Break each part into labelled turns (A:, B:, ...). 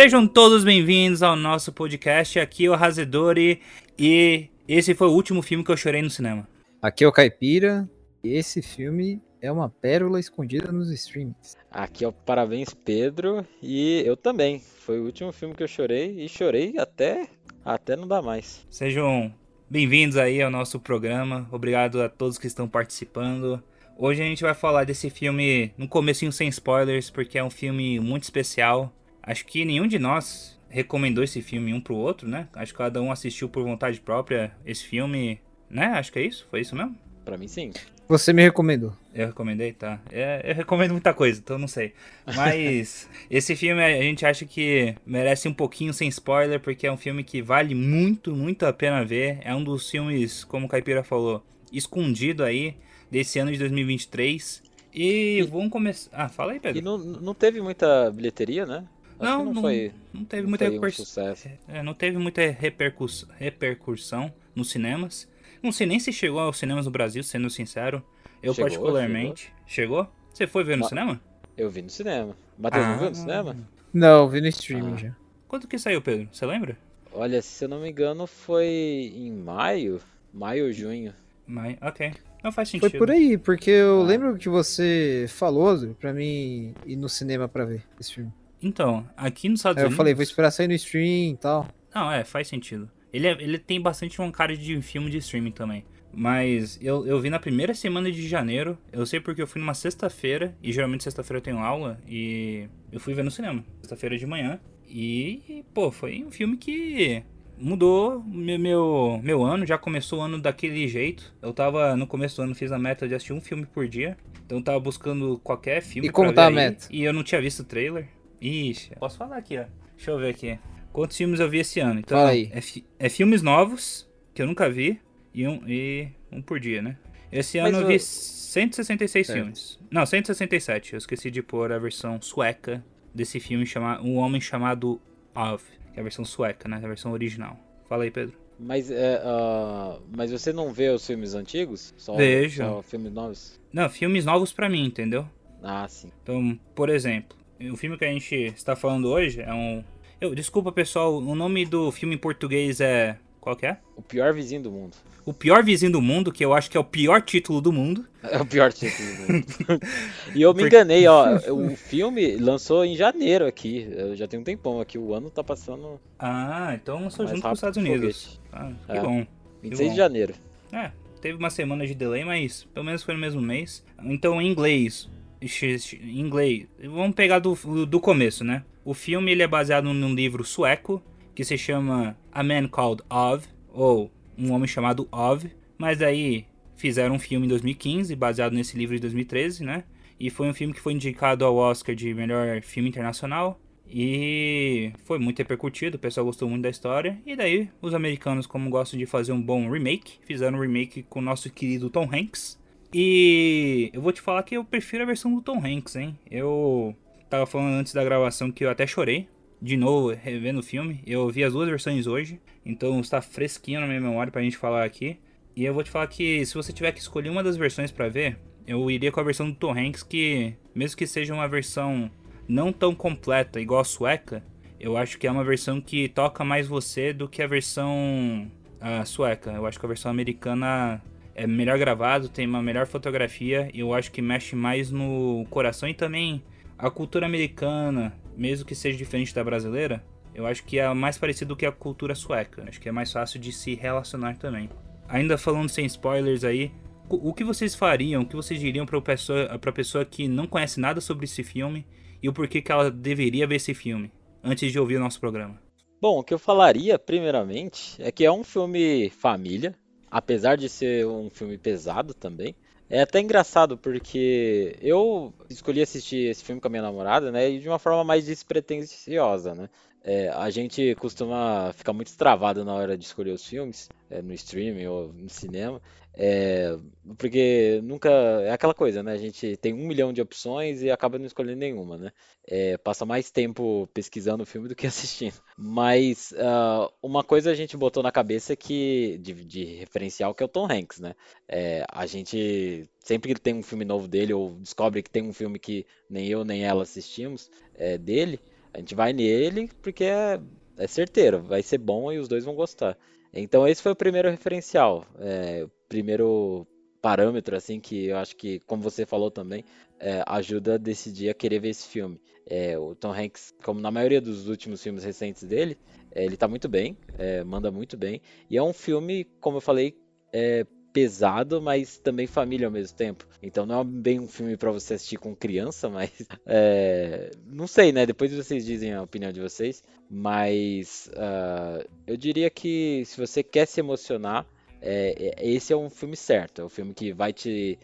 A: Sejam todos bem-vindos ao nosso podcast. Aqui é o Razedori e esse foi o último filme que eu chorei no cinema.
B: Aqui é o Caipira e esse filme é uma pérola escondida nos streams.
C: Aqui é o Parabéns Pedro e eu também. Foi o último filme que eu chorei e chorei até até não dá mais.
A: Sejam bem-vindos aí ao nosso programa. Obrigado a todos que estão participando. Hoje a gente vai falar desse filme no comecinho sem spoilers, porque é um filme muito especial. Acho que nenhum de nós recomendou esse filme um pro outro, né? Acho que cada um assistiu por vontade própria esse filme, né? Acho que é isso, foi isso mesmo?
C: Para mim sim.
B: Você me recomendou.
A: Eu recomendei, tá. É, eu recomendo muita coisa, então não sei. Mas esse filme a gente acha que merece um pouquinho sem spoiler, porque é um filme que vale muito, muito a pena ver. É um dos filmes, como o Caipira falou, escondido aí desse ano de 2023. E, e vamos começar. Ah, fala aí, Pedro.
C: E não, não teve muita bilheteria, né?
A: Acho não, não, não, foi. Não teve muita repercussão. Um é, não teve muita repercuss... repercussão nos cinemas. Não sei nem se chegou aos cinemas no Brasil, sendo sincero. Eu chegou, particularmente. Chegou. chegou? Você foi ver no Ma... cinema?
C: Eu vi no cinema. Matheus ah, não viu no cinema?
B: Não, vi no streaming ah. já.
A: Quando que saiu, Pedro? Você lembra?
C: Olha, se eu não me engano, foi em maio. Maio ou junho.
A: Maio, ok. Não faz sentido.
B: Foi por aí, porque eu ah. lembro que você falou pra mim ir no cinema pra ver esse filme.
A: Então, aqui nos Estados
B: aí
A: Unidos.
B: Eu falei, vou esperar sair no stream e tal.
A: Não, é, faz sentido. Ele, é, ele tem bastante uma cara de filme de streaming também. Mas eu, eu vi na primeira semana de janeiro. Eu sei porque eu fui numa sexta-feira. E geralmente sexta-feira eu tenho aula. E eu fui ver no cinema. Sexta-feira de manhã. E, pô, foi um filme que mudou meu, meu, meu ano, já começou o ano daquele jeito. Eu tava no começo do ano, fiz a meta de assistir um filme por dia. Então eu tava buscando qualquer filme.
B: E como tá a meta?
A: E eu não tinha visto o trailer. Ixi, posso falar aqui, ó. Deixa eu ver aqui. Quantos filmes eu vi esse ano? Então,
B: Fala aí.
A: É, é filmes novos, que eu nunca vi, e um, e um por dia, né? Esse Mas ano eu vi 166 certo. filmes. Não, 167. Eu esqueci de pôr a versão sueca desse filme, chamado Um Homem Chamado Of que é a versão sueca, né? A versão original. Fala aí, Pedro.
C: Mas, é, uh, mas você não vê os filmes antigos?
A: Só, Vejo.
C: Só filmes novos?
A: Não, filmes novos para mim, entendeu?
C: Ah, sim.
A: Então, por exemplo, o filme que a gente está falando hoje é um. Eu, desculpa, pessoal, o nome do filme em português é. Qual que é?
C: O Pior Vizinho do Mundo.
A: O Pior Vizinho do Mundo, que eu acho que é o pior título do mundo.
C: É o pior título do mundo. e eu me enganei, ó. O filme lançou em janeiro aqui. Eu já tem um tempão aqui. O ano tá passando.
A: Ah, então lançou junto com os Estados Unidos. Ah, que é, bom.
C: 26 que de janeiro.
A: É, teve uma semana de delay, mas pelo menos foi no mesmo mês. Então, em inglês. Em inglês. Vamos pegar do, do começo, né? O filme ele é baseado num livro sueco que se chama A Man Called Ov, ou Um Homem Chamado Ov. Mas aí fizeram um filme em 2015, baseado nesse livro de 2013, né? E foi um filme que foi indicado ao Oscar de melhor filme internacional. E foi muito repercutido, o pessoal gostou muito da história. E daí, os americanos, como gostam de fazer um bom remake, fizeram um remake com o nosso querido Tom Hanks. E eu vou te falar que eu prefiro a versão do Tom Hanks, hein? Eu tava falando antes da gravação que eu até chorei. De novo, revendo o filme. Eu vi as duas versões hoje, então está fresquinho na minha memória pra gente falar aqui. E eu vou te falar que se você tiver que escolher uma das versões para ver, eu iria com a versão do Tom Hanks, que mesmo que seja uma versão não tão completa igual a sueca, eu acho que é uma versão que toca mais você do que a versão a sueca. Eu acho que a versão americana é melhor gravado, tem uma melhor fotografia e eu acho que mexe mais no coração e também a cultura americana, mesmo que seja diferente da brasileira, eu acho que é mais parecido que a cultura sueca. Acho que é mais fácil de se relacionar também ainda falando sem spoilers aí, o que vocês fariam, o que vocês diriam para pessoa, pra pessoa que não conhece nada sobre esse filme e o porquê que ela deveria ver esse filme antes de ouvir o nosso programa?
C: Bom, o que eu falaria, primeiramente, é que é um filme família, apesar de ser um filme pesado também. É até engraçado porque eu escolhi assistir esse filme com a minha namorada, né, e de uma forma mais despretensiosa, né. É, a gente costuma ficar muito travado na hora de escolher os filmes, é, no streaming ou no cinema, é, porque nunca. É aquela coisa, né? A gente tem um milhão de opções e acaba não escolhendo nenhuma, né? É, passa mais tempo pesquisando o filme do que assistindo. Mas uh, uma coisa a gente botou na cabeça que de, de referencial que é o Tom Hanks, né? É, a gente sempre que tem um filme novo dele ou descobre que tem um filme que nem eu nem ela assistimos é, dele A gente vai nele porque é, é certeiro, vai ser bom e os dois vão gostar. Então esse foi o primeiro referencial, é, primeiro parâmetro assim que eu acho que, como você falou também, é, ajuda a decidir a querer ver esse filme. É, o Tom Hanks, como na maioria dos últimos filmes recentes dele, é, ele tá muito bem, é, manda muito bem. E é um filme, como eu falei, é, pesado, mas também família ao mesmo tempo. Então não é bem um filme para você assistir com criança, mas é, não sei, né? Depois vocês dizem a opinião de vocês, mas uh, eu diria que se você quer se emocionar, é, é, esse é um filme certo. É um filme que vai te,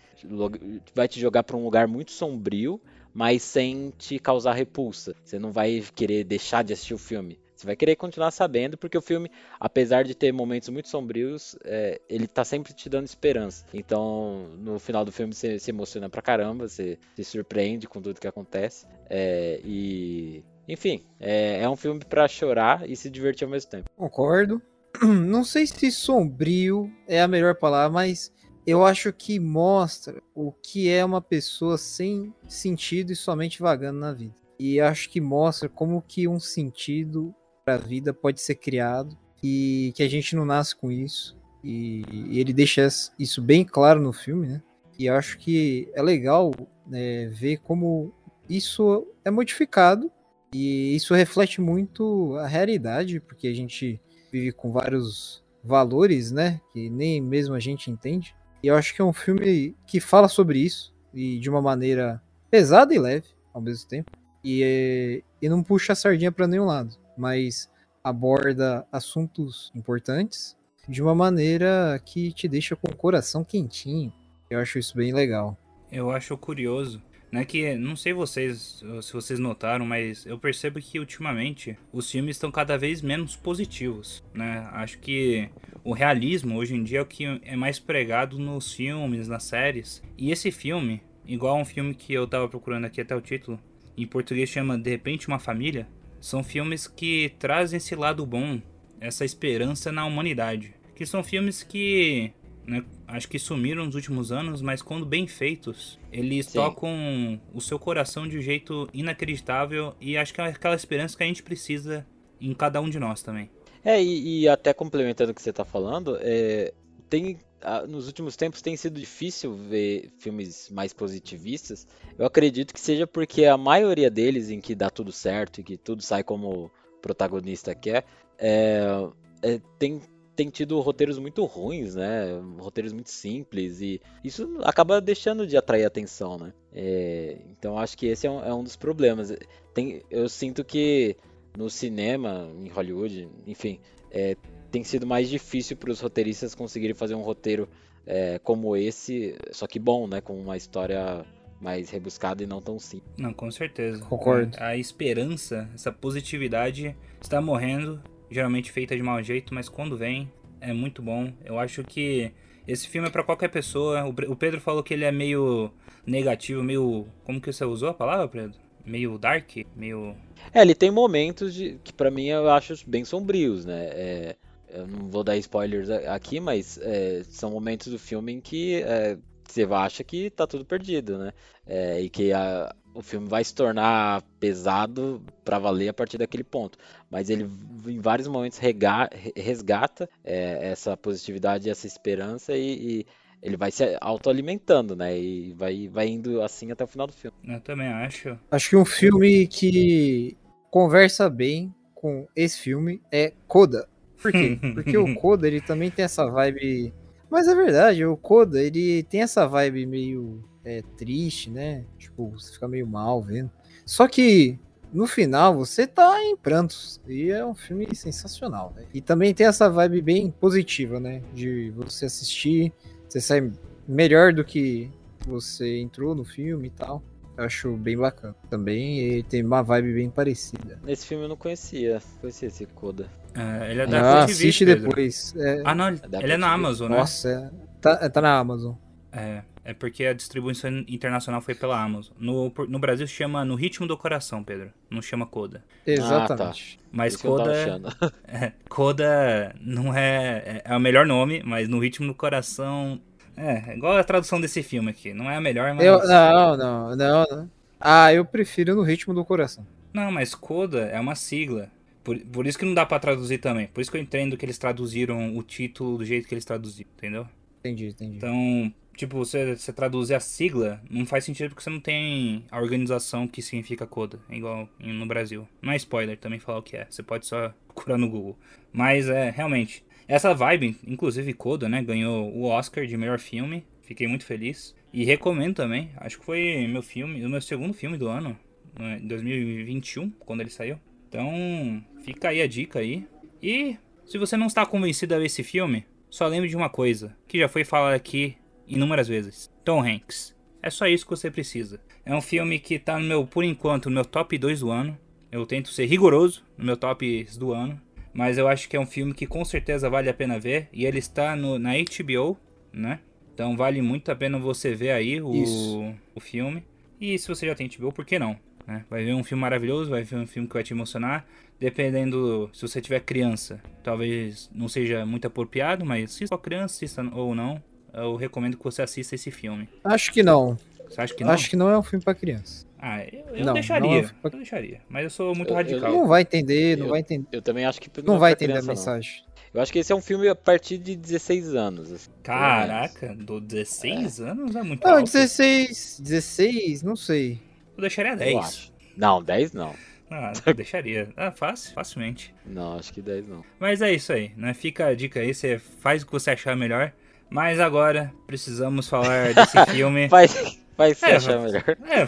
C: vai te jogar para um lugar muito sombrio, mas sem te causar repulsa. Você não vai querer deixar de assistir o filme. Você vai querer continuar sabendo, porque o filme, apesar de ter momentos muito sombrios, é, ele tá sempre te dando esperança. Então, no final do filme, você se emociona pra caramba, você se surpreende com tudo que acontece. É, e. Enfim, é, é um filme para chorar e se divertir ao mesmo tempo.
B: Concordo. Não sei se sombrio é a melhor palavra, mas eu acho que mostra o que é uma pessoa sem sentido e somente vagando na vida. E acho que mostra como que um sentido a vida pode ser criado e que a gente não nasce com isso. E, e ele deixa isso bem claro no filme, né? E acho que é legal né, ver como isso é modificado e isso reflete muito a realidade, porque a gente vive com vários valores, né? Que nem mesmo a gente entende. E eu acho que é um filme que fala sobre isso e de uma maneira pesada e leve ao mesmo tempo. E, e não puxa a sardinha para nenhum lado mas aborda assuntos importantes de uma maneira que te deixa com o coração quentinho. Eu acho isso bem legal.
A: Eu acho curioso, né, que não sei vocês se vocês notaram, mas eu percebo que ultimamente os filmes estão cada vez menos positivos, né? Acho que o realismo hoje em dia é o que é mais pregado nos filmes, nas séries. E esse filme, igual um filme que eu tava procurando aqui até o título, em português chama De repente uma família, são filmes que trazem esse lado bom, essa esperança na humanidade. Que são filmes que né, acho que sumiram nos últimos anos, mas quando bem feitos, eles Sim. tocam o seu coração de um jeito inacreditável e acho que é aquela esperança que a gente precisa em cada um de nós também.
C: É, e, e até complementando o que você está falando, é, tem nos últimos tempos tem sido difícil ver filmes mais positivistas. Eu acredito que seja porque a maioria deles, em que dá tudo certo e que tudo sai como o protagonista quer, é, é, tem, tem tido roteiros muito ruins, né? Roteiros muito simples e isso acaba deixando de atrair atenção, né? É, então acho que esse é um, é um dos problemas. Tem, eu sinto que no cinema, em Hollywood, enfim, é, tem sido mais difícil para os roteiristas conseguirem fazer um roteiro é, como esse, só que bom, né? Com uma história mais rebuscada e não tão simples.
A: Não, com certeza.
B: Concordo.
A: A, a esperança, essa positividade está morrendo, geralmente feita de mau jeito, mas quando vem é muito bom. Eu acho que esse filme é para qualquer pessoa. O Pedro falou que ele é meio negativo, meio. Como que você usou a palavra, Pedro? Meio dark? Meio.
C: É, ele tem momentos de, que para mim eu acho bem sombrios, né? É, eu não vou dar spoilers aqui, mas é, são momentos do filme em que é, você acha que tá tudo perdido, né? É, e que a, o filme vai se tornar pesado para valer a partir daquele ponto. Mas ele, em vários momentos, rega, resgata é, essa positividade, essa esperança e, e ele vai se autoalimentando, né? E vai, vai indo assim até o final do filme.
A: Eu também acho.
B: Acho que um filme que conversa bem com esse filme é Coda. Por quê? Porque o Koda, ele também tem essa vibe. Mas é verdade, o Koda, ele tem essa vibe meio é, triste, né? Tipo, você fica meio mal vendo. Só que no final você tá em prantos. E é um filme sensacional, né? E também tem essa vibe bem positiva, né? De você assistir, você sai melhor do que você entrou no filme e tal. Eu acho bem bacana. Também e tem uma vibe bem parecida.
C: Esse filme eu não conhecia. Conhecia esse Coda.
A: É, ele é da
B: ah, assiste depois.
A: É... Ah, não, ele é, ele é na Amazon, né?
B: Nossa, é... tá, tá na Amazon.
A: É, é porque a distribuição internacional foi pela Amazon. No, no Brasil se chama No Ritmo do Coração, Pedro. Não chama Coda.
B: Exatamente.
A: Ah, tá. Mas Coda. É, Coda não é, é. É o melhor nome, mas No Ritmo do Coração é, é, igual a tradução desse filme aqui. Não é a melhor, mas.
B: Eu, não, não, não, não. Ah, eu prefiro no ritmo do coração.
A: Não, mas Coda é uma sigla. Por, por isso que não dá pra traduzir também. Por isso que eu entendo que eles traduziram o título do jeito que eles traduziram, entendeu?
B: Entendi, entendi.
A: Então, tipo, você, você traduzir a sigla não faz sentido porque você não tem a organização que significa Coda, igual em- no Brasil. Não é spoiler também falar o que é. Você pode só procurar no Google. Mas é, realmente. Essa vibe, inclusive Coda, né? Ganhou o Oscar de melhor filme. Fiquei muito feliz. E recomendo também. Acho que foi meu filme, o meu segundo filme do ano, né, em 2021, quando ele saiu. Então, fica aí a dica aí. E se você não está convencido a ver esse filme, só lembre de uma coisa, que já foi falado aqui inúmeras vezes. Tom Hanks. É só isso que você precisa. É um filme que tá no meu, por enquanto, no meu top 2 do ano. Eu tento ser rigoroso no meu top do ano. Mas eu acho que é um filme que com certeza vale a pena ver. E ele está no, na HBO, né? Então vale muito a pena você ver aí o,
B: Isso.
A: o filme. E se você já tem HBO, por que não? né? Vai ver um filme maravilhoso, vai ver um filme que vai te emocionar. Dependendo, se você tiver criança, talvez não seja muito apropriado, mas se sua criança assista ou não, eu recomendo que você assista esse filme.
B: Acho que não.
A: Você acha que não?
B: Acho que não é um filme pra criança.
A: Ah, eu, eu
B: Não,
A: deixaria.
B: não é um filme pra-
A: Eu deixaria. Mas eu sou muito
C: Eu- eu-
A: radical.
B: Não vai entender, não
C: Eu-
B: vai entender.
C: Eu também acho que
B: Não
C: é
B: vai
C: pra
B: entender a
C: criança, não.
B: mensagem.
C: Eu acho que esse é um filme a partir de 16 anos. assim.
A: Caraca, do 16 anos é muito
B: Não,
A: alto.
B: 16, 16, não sei.
A: Eu deixaria
C: Eu
A: 10.
C: acho. Não, 10 não.
A: Ah, eu deixaria. Ah, fácil, facilmente.
C: Não, acho que 10 não.
A: Mas é isso aí, né? Fica a dica aí, você faz o que você achar melhor. Mas agora precisamos falar desse filme.
C: Faz, faz você
A: É,
C: achar
A: vai-
C: melhor.
A: É,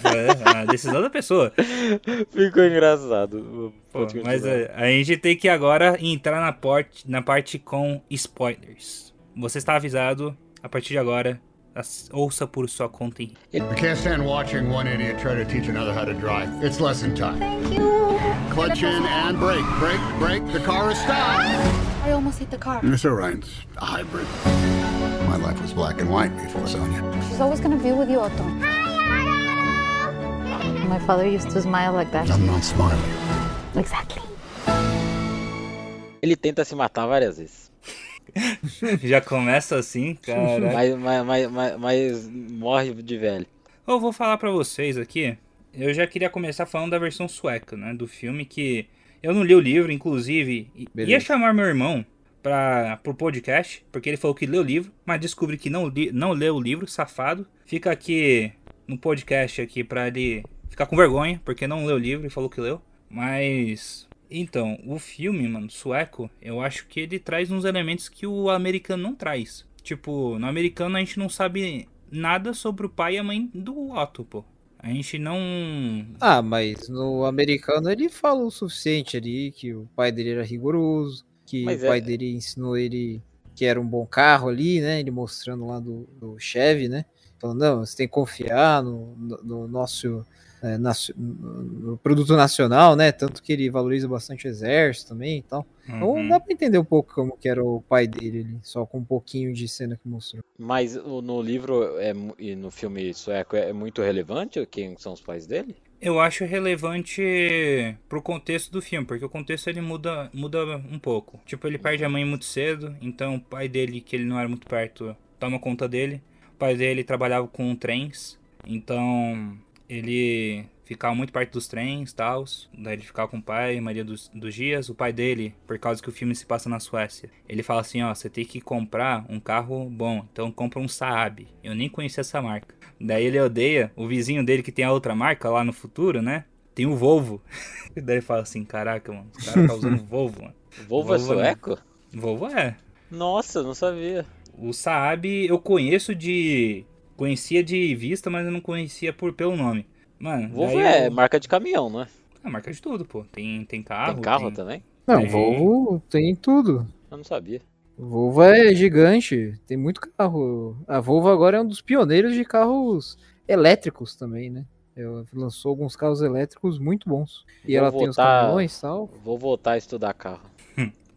A: é a decisão da pessoa.
C: Ficou engraçado.
A: Pô, mas
C: continuar.
A: é, a gente tem que agora entrar na, porte, na parte com spoilers. Você está avisado, a partir de agora, as- ouça por sua conta em
D: I can't stand watching one idiot try to teach another how to drive. It's lesson time. Clutch in and brake, brake, brake. The car is stopped.
E: I almost hit the car.
D: It's all right. It's a hybrid. My life was black and white before Sonia.
E: She's always gonna be with you, Otto. My father used to smile like that.
D: I'm not smiling.
E: Exactly.
C: Ele tenta se matar várias vezes.
A: Já começa assim, cara.
C: Mas, mas, mas, mas, mas morre de velho.
A: Eu vou falar pra vocês aqui. Eu já queria começar falando da versão sueca, né? Do filme que eu não li o livro, inclusive. i- Ia
B: Beleza.
A: chamar meu irmão para pro podcast, porque ele falou que leu o livro, mas descobri que não, li, não leu o livro, safado. Fica aqui no podcast aqui pra ele ficar com vergonha, porque não leu o livro e falou que leu. Mas então, o filme, mano, sueco, eu acho que ele traz uns elementos que o americano não traz. Tipo, no americano a gente não sabe nada sobre o pai e a mãe do Otto, pô. A gente não.
B: Ah, mas no americano ele fala o suficiente ali, que o pai dele era rigoroso, que
C: Mas
B: o pai
C: é-
B: dele ensinou ele que era um bom carro ali, né? Ele mostrando lá do, do Chevy, né? Falando, não, você tem que confiar no, no- no nosso é, nacio- no produto nacional, né? Tanto que ele valoriza bastante o exército também e tal. Então
A: Uhum.
B: dá pra entender um pouco como que era o pai dele ali, só com um pouquinho de cena que mostrou.
C: Mas no livro é, e no filme sueco é muito relevante quem são os pais dele?
A: Eu acho relevante pro contexto do filme, porque o contexto ele muda, muda um pouco. Tipo, ele perde a mãe muito cedo, então o pai dele, que ele não era muito perto, toma conta dele. O pai dele trabalhava com trens, então ele ficava muito perto dos trens e tal. Daí ele ficava com o pai, a maioria dos, dos dias. O pai dele, por causa que o filme se passa na Suécia, ele fala assim: ó, você tem que comprar um carro bom, então compra um Saab. Eu nem conhecia essa marca. Daí ele odeia o vizinho dele que tem a outra marca lá no futuro, né? Tem o Volvo. E daí ele fala assim: caraca, mano, os caras tá usando Volvo, mano.
C: O Volvo é
A: Volvo, né?
C: sueco?
A: Volvo é.
C: Nossa, eu não sabia.
A: O Saab eu conheço de. Conhecia de vista, mas eu não conhecia por pelo nome. Mano,
C: Volvo é
A: eu-
C: marca de caminhão, não é?
A: É marca de tudo, pô. Tem, tem carro.
C: Tem carro
A: tem-
C: também?
B: Não,
A: Tem.
B: Volvo tem tudo.
C: Eu não sabia.
B: O Volvo é gigante, tem muito carro. A Volvo agora é um dos pioneiros de carros elétricos também, né? Ela lançou alguns carros elétricos muito bons. E
C: Vou
B: ela tem os
C: voltar-
B: caminhões e tal.
C: Vou voltar a estudar carro.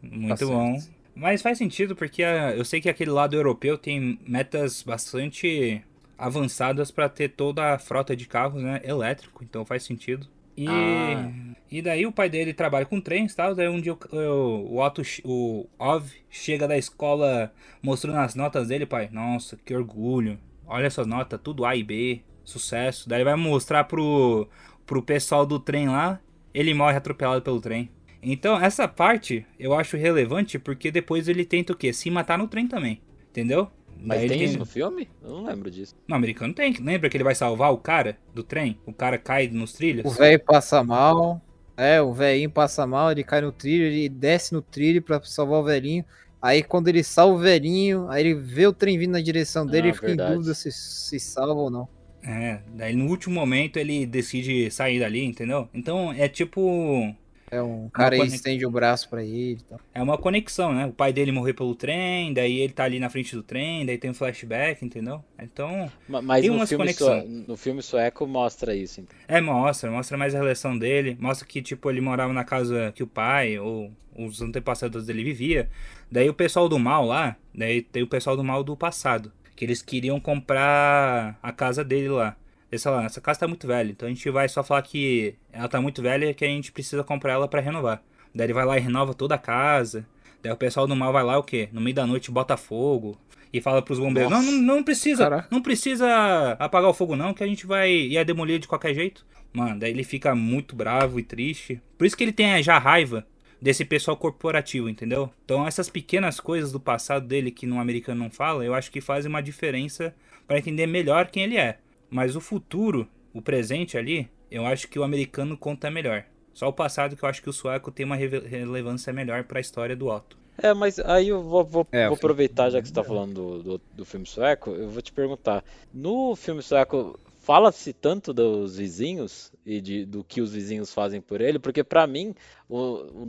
A: Muito
B: Tá
A: bom. Mas faz sentido porque ah, eu sei que aquele lado europeu tem metas bastante avançadas para ter toda a frota de carros né, elétrico, então faz sentido. E,
C: Ah.
A: e daí o pai dele trabalha com trens e tal, daí um dia o, o, o, Otto, o Ov chega da escola mostrando as notas dele, pai. Nossa, que orgulho. Olha essas notas, tudo A e B, sucesso. Daí ele vai mostrar pro, pro pessoal do trem lá, ele morre atropelado pelo trem. Então, essa parte eu acho relevante porque depois ele tenta o quê? Se matar no trem também. Entendeu?
C: Mas
A: Daí
C: tem isso no filme? Eu não lembro disso.
A: No americano tem. Lembra que ele vai salvar o cara do trem? O cara cai nos trilhos?
B: O velho passa mal. É, o velhinho passa mal, ele cai no trilho, ele desce no trilho pra salvar o velhinho. Aí quando ele salva o velhinho, aí ele vê o trem vindo na direção dele
C: Ah,
B: e fica
C: verdade.
B: em dúvida se, se salva ou não.
A: É, daí no último momento ele decide sair dali, entendeu? Então é tipo.
B: É um cara aí
A: conex-
B: estende o braço pra ele e tal.
A: É uma conexão, né? O pai dele morreu pelo trem, daí ele tá ali na frente do trem, daí tem um flashback, entendeu? Então.
C: Ma- Mas
A: Tem
C: no
A: umas
C: filme,
A: conexão.
C: sue- no filme sueco mostra isso. Então.
A: É, mostra, mostra mais a relação dele, mostra que, tipo, ele morava na casa que o pai ou os antepassados dele vivia. Daí o pessoal do mal lá, daí tem o pessoal do mal do passado, que eles queriam comprar a casa dele lá. Eles falaram, essa casa tá muito velha, então a gente vai só falar que ela tá muito velha e que a gente precisa comprar ela pra renovar. Daí ele vai lá e renova toda a casa. Daí o pessoal do mal vai lá o quê? No meio da noite bota fogo e fala pros bombeiros, não, não, não precisa,
B: Caraca.
A: não precisa apagar o fogo não, que a gente vai ia demolir de qualquer jeito. Mano, daí ele fica muito bravo e triste. Por isso que ele tem já raiva desse pessoal corporativo, entendeu? Então essas pequenas coisas do passado dele que no americano não fala, eu acho que fazem uma diferença para entender melhor quem ele é. Mas o futuro, o presente ali, eu acho que o americano conta melhor. Só o passado que eu acho que o sueco tem uma relevância melhor para a história do Otto.
C: É, mas aí eu vou, vou-
B: É,
C: vou aproveitar, já que você tá falando do, do, do filme sueco, eu vou te perguntar. No filme sueco, fala-se tanto dos vizinhos e de, do que os vizinhos fazem por ele? Porque pra mim, o,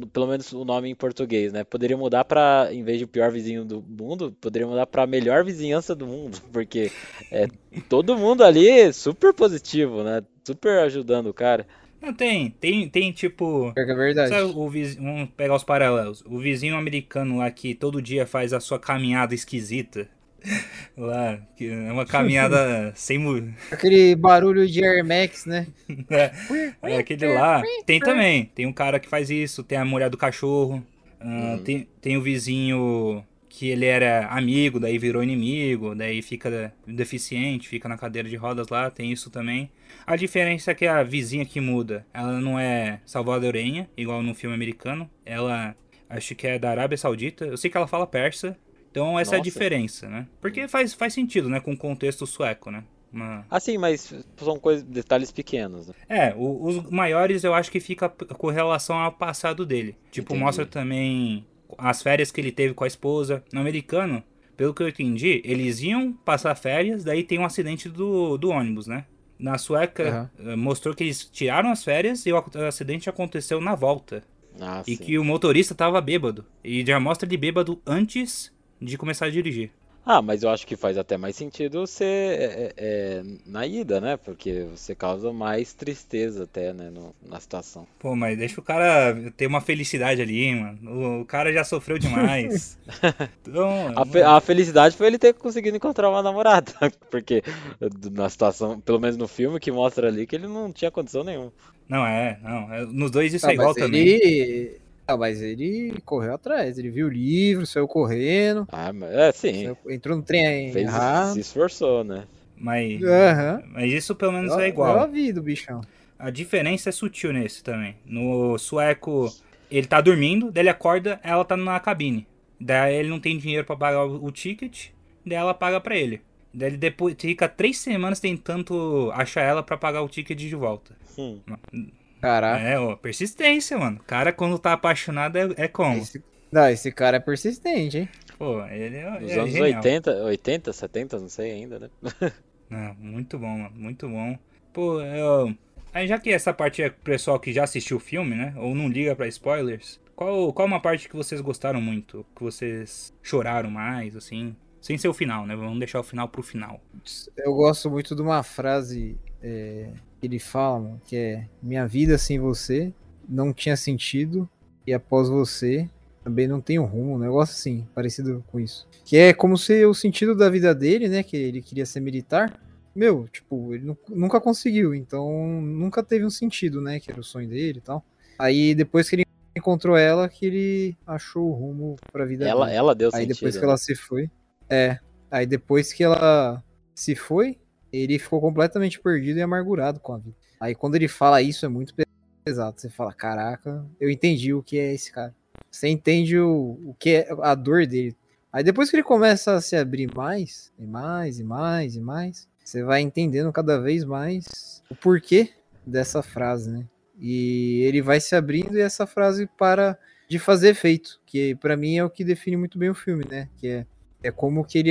C: o- pelo menos o nome em português, né? Poderia mudar pra, em vez de pior vizinho do mundo, poderia mudar pra melhor vizinhança do mundo. Porque é todo mundo ali super positivo, né? Super ajudando o cara.
A: Não tem, tem, tem tipo
B: é verdade.
A: Sabe o vizinho, vamos pegar os paralelos. O vizinho americano lá que todo dia faz a sua caminhada esquisita. Lá, que é uma caminhada sem. mu-
B: Aquele barulho de Air Max, né?
A: É aquele lá. Tem também. Tem um cara que faz isso. Tem a mulher do cachorro. ah, tem, tem o vizinho que ele era amigo, daí virou inimigo. Daí fica deficiente, fica na cadeira de rodas lá. Tem isso também. A diferença é que a vizinha que muda, ela não é salvadorenha, igual no filme americano. Ela acho que é da Arábia Saudita. Eu sei que ela fala persa. Então essa é a
C: Nossa.
A: diferença, né? Porque faz, faz sentido, né? Com o contexto sueco, né? Uma-
C: Assim, mas são coisas, detalhes pequenos, né?
A: É, o- os maiores eu acho que fica com relação ao passado dele. Tipo,
C: Entendi.
A: mostra também as férias que ele teve com a esposa. No americano, pelo que eu entendi, eles iam passar férias, daí tem um acidente do, do ônibus, né? Na sueca, eh, mostrou que eles tiraram as férias e o ac- acidente aconteceu na volta.
C: Ah,
A: E
C: sim.
A: que o motorista tava bêbado. E já mostra ele bêbado antes de começar a dirigir.
C: Ah, mas eu acho que faz até mais sentido ser é, é, é, na ida, né? Porque você causa mais tristeza até, né, no- na situação.
A: Pô, mas deixa o cara ter uma felicidade ali, mano. O, o cara já sofreu demais. então,
C: A, fe- a felicidade foi ele ter conseguido encontrar uma namorada, porque na situação, pelo menos no filme que mostra ali, que ele não tinha condição nenhuma.
A: Não, é, não. é- nos dois isso
B: Ah,
A: é igual
B: mas
A: também.
B: Ah, mas ele correu atrás, ele viu o livro, saiu correndo,
C: Ah, mas é sim,
B: saiu- entrou no trem
C: fez,
B: errado.
C: se esforçou, né?
A: Mas,
B: Aham.
A: mas isso pelo menos
B: Eu-
A: é
B: Eu
A: igual.
B: ouvi do bichão.
A: A diferença é sutil nesse também. No sueco, ele tá dormindo, daí ele acorda, ela tá na cabine. Daí ele não tem dinheiro pra pagar o, ticket, daí ela paga pra ele. Daí ele depois fica três semanas tentando achar ela pra pagar o ticket de volta.
C: Hum.
B: Caraca.
A: É, ó, persistência, mano. O cara quando tá apaixonado é, é como?
B: Esse... Não, esse cara é persistente, hein?
A: Pô, ele é,
C: Nos
A: é
C: anos
A: genial.
C: 80, 80, 70, não sei ainda, né?
A: Não, muito bom, mano. Muito bom. Pô, eu... Aí já que essa parte é pro pessoal que já assistiu o filme, né? Ou não liga pra spoilers. Qual, qual uma parte que vocês gostaram muito? Que vocês choraram mais, assim? Sem ser o final, né? Vamos deixar o final pro final.
B: Eu gosto muito de uma frase é, que ele fala, mano, que é Minha vida sem você não tinha sentido e após você também não tem um rumo, um negócio assim, parecido com isso. Que é como se o sentido da vida dele, né, que ele queria ser militar, meu, tipo, ele nu- nunca conseguiu, então nunca teve um sentido, né, que era o sonho dele e tal. Aí depois que ele encontrou ela, que ele achou o rumo pra vida
C: Ela,
B: dele.
C: ela deu
B: Aí
C: sentido.
B: depois que
C: né?
B: ela se foi. É. Aí depois que ela se foi, ele ficou completamente perdido e amargurado com a vida. Aí quando ele fala isso é muito Exato, você fala, caraca, eu entendi o que é esse cara. Você entende o, o que é a dor dele. Aí depois que ele começa a se abrir mais, e mais, e mais, e mais, você vai entendendo cada vez mais o porquê dessa frase, né? E ele vai se abrindo e essa frase para de fazer efeito, que pra mim é o que define muito bem o filme, né? Que é, é como que ele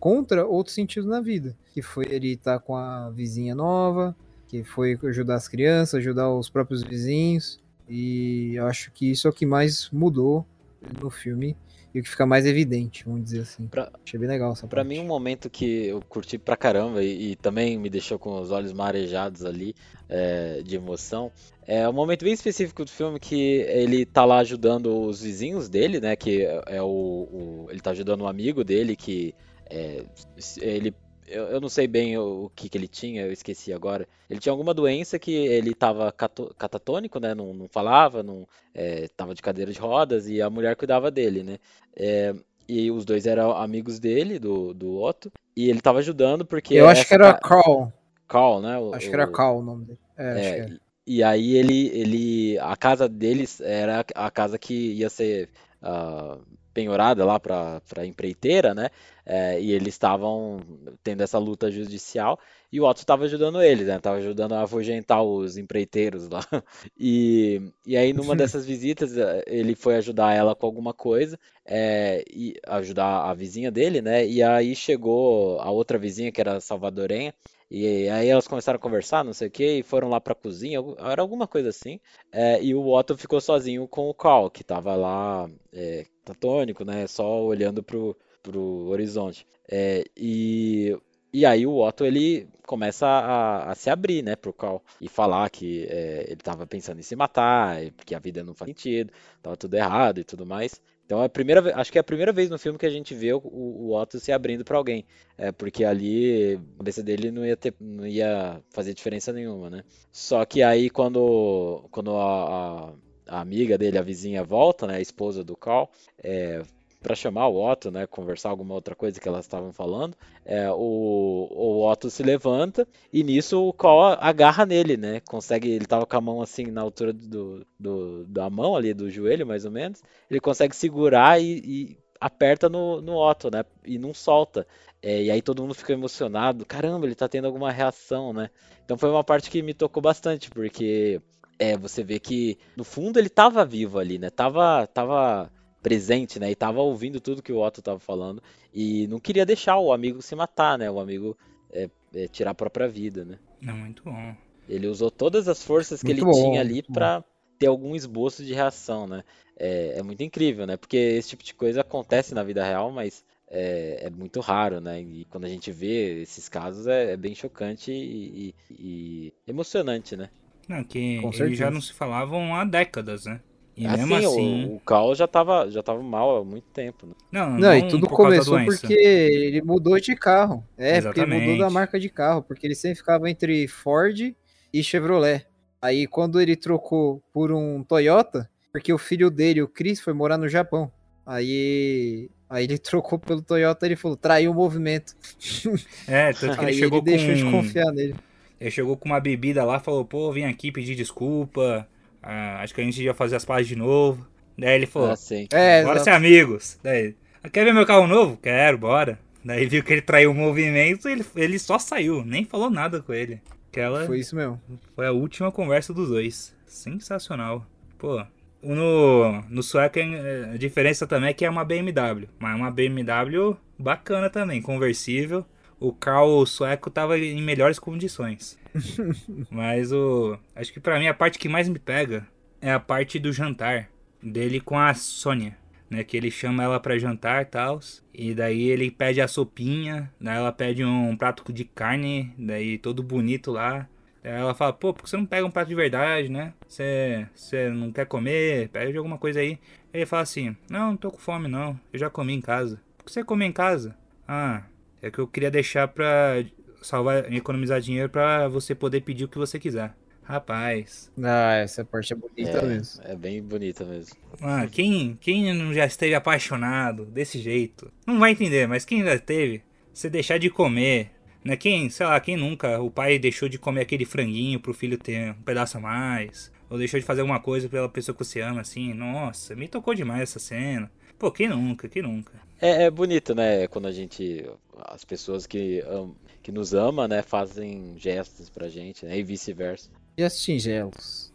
B: a- encontra outro sentido na vida. Que foi ele estar com a vizinha nova, que foi ajudar as crianças, ajudar os próprios vizinhos. E acho que isso é o que mais mudou no filme e o que fica mais evidente, vamos dizer assim.
C: Pra-
B: Achei bem legal essa
C: Pra
B: parte.
C: mim, um momento que eu curti pra caramba e, e também me deixou com os olhos marejados ali é, de emoção é um momento bem específico do filme que ele tá lá ajudando os vizinhos dele, né? Que é é o, o- ele tá ajudando um amigo dele que é, se- ele eu, eu não sei bem o, o que que ele tinha, eu esqueci agora. Ele tinha alguma doença que ele tava cato- catatônico, né? Não, não falava, não é, tava de cadeira de rodas e a mulher cuidava dele, né? É, e os dois eram amigos dele, do, do Otto, e ele tava ajudando porque
B: Eu acho
C: essa
B: que era
C: ca-
B: Carl.
C: Carl, né? o-
B: Acho que era Carl o nome dele. É,
C: é,
B: era.
C: e aí ele, ele, a casa deles era a casa que ia ser ah, penhorada lá para para empreiteira, né? É, e eles estavam tendo essa luta judicial e o Otto estava ajudando eles, né? Tava ajudando a afugentar os empreiteiros lá. E, e aí numa dessas visitas eh, ele foi ajudar ela com alguma coisa é, e ajudar a vizinha dele, né? E aí chegou a outra vizinha que era salvadorenha e aí elas começaram a conversar, não sei o que, e foram lá pra cozinha, era alguma coisa assim. É, e o Otto ficou sozinho com o Carl, que tava lá, é, catônico, né? Só olhando pro, pro horizonte. É, e, e aí o Otto ele começa a, a se abrir, né, pro Carl e falar que é, ele tava pensando em se matar, porque a vida não faz sentido, tava tudo errado e tudo mais. Então é a primeira, acho que é a primeira vez no filme que a gente vê o, o Otto se abrindo pra alguém. É, porque ali a cabeça dele não ia ter, não ia fazer diferença nenhuma, né? Só que aí quando, quando a, a- a amiga dele, a vizinha, volta, né? A esposa do Carl, é, para chamar o Otto, né? Conversar alguma outra coisa que elas estavam falando, é, o, o Otto se levanta e nisso o Carl agarra nele, né? Consegue, ele tava com a mão assim na altura do, do, da mão ali, do joelho mais ou menos. Ele consegue segurar e, e aperta no, no Otto, né? E não solta. É, e aí todo mundo fica emocionado. Caramba, ele tá tendo alguma reação, né? Então foi uma parte que me tocou bastante, porque é, você vê que no fundo ele tava vivo ali, né? Tava, tava presente, né? E tava ouvindo tudo que o Otto tava falando e não queria deixar o amigo se matar, né? O amigo é, é, tirar a própria vida, né?
A: Não, muito bom.
C: Ele usou todas as forças que
B: Muito
C: ele
B: bom,
C: tinha ali pra ter algum esboço de reação, né? É, é muito incrível, né? Porque esse tipo de coisa acontece na vida real, mas é, é muito raro, né? E quando a gente vê esses casos é, é bem chocante e, e- e emocionante, né?
A: Não, que
B: Com
A: eles
B: certeza.
A: já não se falavam há décadas, né? E
C: assim,
A: mesmo assim.
C: o, o Cal já tava, já tava mal há muito tempo, né?
A: Não,
B: Não, e
A: não
B: tudo
A: por
B: começou porque ele mudou de carro. É, porque ele mudou da
A: Exatamente.
B: marca de carro, porque ele sempre ficava entre Ford e Chevrolet. Aí quando ele trocou por um Toyota, porque o filho dele, o Chris, foi morar no Japão. Aí, aí ele trocou pelo Toyota e ele falou, traiu o movimento.
A: É, tanto que ele
B: aí
A: chegou
B: ele deixou de
A: com.
B: confiar nele.
A: Ele chegou com uma bebida lá, falou, pô, vim aqui pedir desculpa. Ah, acho que a gente ia fazer as pazes de novo. Daí ele falou,
C: Assim.
B: É,
A: bora
B: exato.
A: ser amigos. Daí, "Ah, quer ver meu carro novo? Quero, bora. Daí viu que ele traiu o movimento ele, ele só saiu, nem falou nada com ele. Aquela
B: Foi isso mesmo.
A: foi a última conversa dos dois. Sensacional. Pô, no, no sueco é- a diferença também é que é uma BMW. Mas é uma BMW bacana também, conversível. O carro sueco tava em melhores condições. Mas o. Acho que pra mim a parte que mais me pega é a parte do jantar dele com a Sônia. Né, que ele chama ela pra jantar e tal. E daí ele pede a sopinha. Daí ela pede um prato de carne. Daí todo bonito lá. Daí ela fala, pô, por que você não pega um prato de verdade, né? Você, você não quer comer? Pede alguma coisa aí. Ele fala assim, não, não tô com fome não. Eu já comi em casa. Por que você come em casa? Ah, é que eu queria deixar pra salvar, economizar dinheiro pra você poder pedir o que você quiser. Rapaz,
B: Ah, essa parte é bonita
C: É,
B: mesmo.
C: é bem bonita mesmo.
A: ah, quem, quem não já esteve apaixonado desse jeito? Não vai entender, mas quem já teve, você deixar de comer, né? Quem, sei lá, quem nunca, o pai deixou de comer aquele franguinho pro filho ter um pedaço a mais. ou deixou de fazer alguma coisa pela pessoa que você ama, assim. Nossa, me tocou demais essa cena. Pô, quem nunca, quem nunca?
C: É, é bonito, né? Quando a gente. As pessoas que, que nos amam, né, fazem gestos pra gente, né? E vice-versa.
B: E as singelos.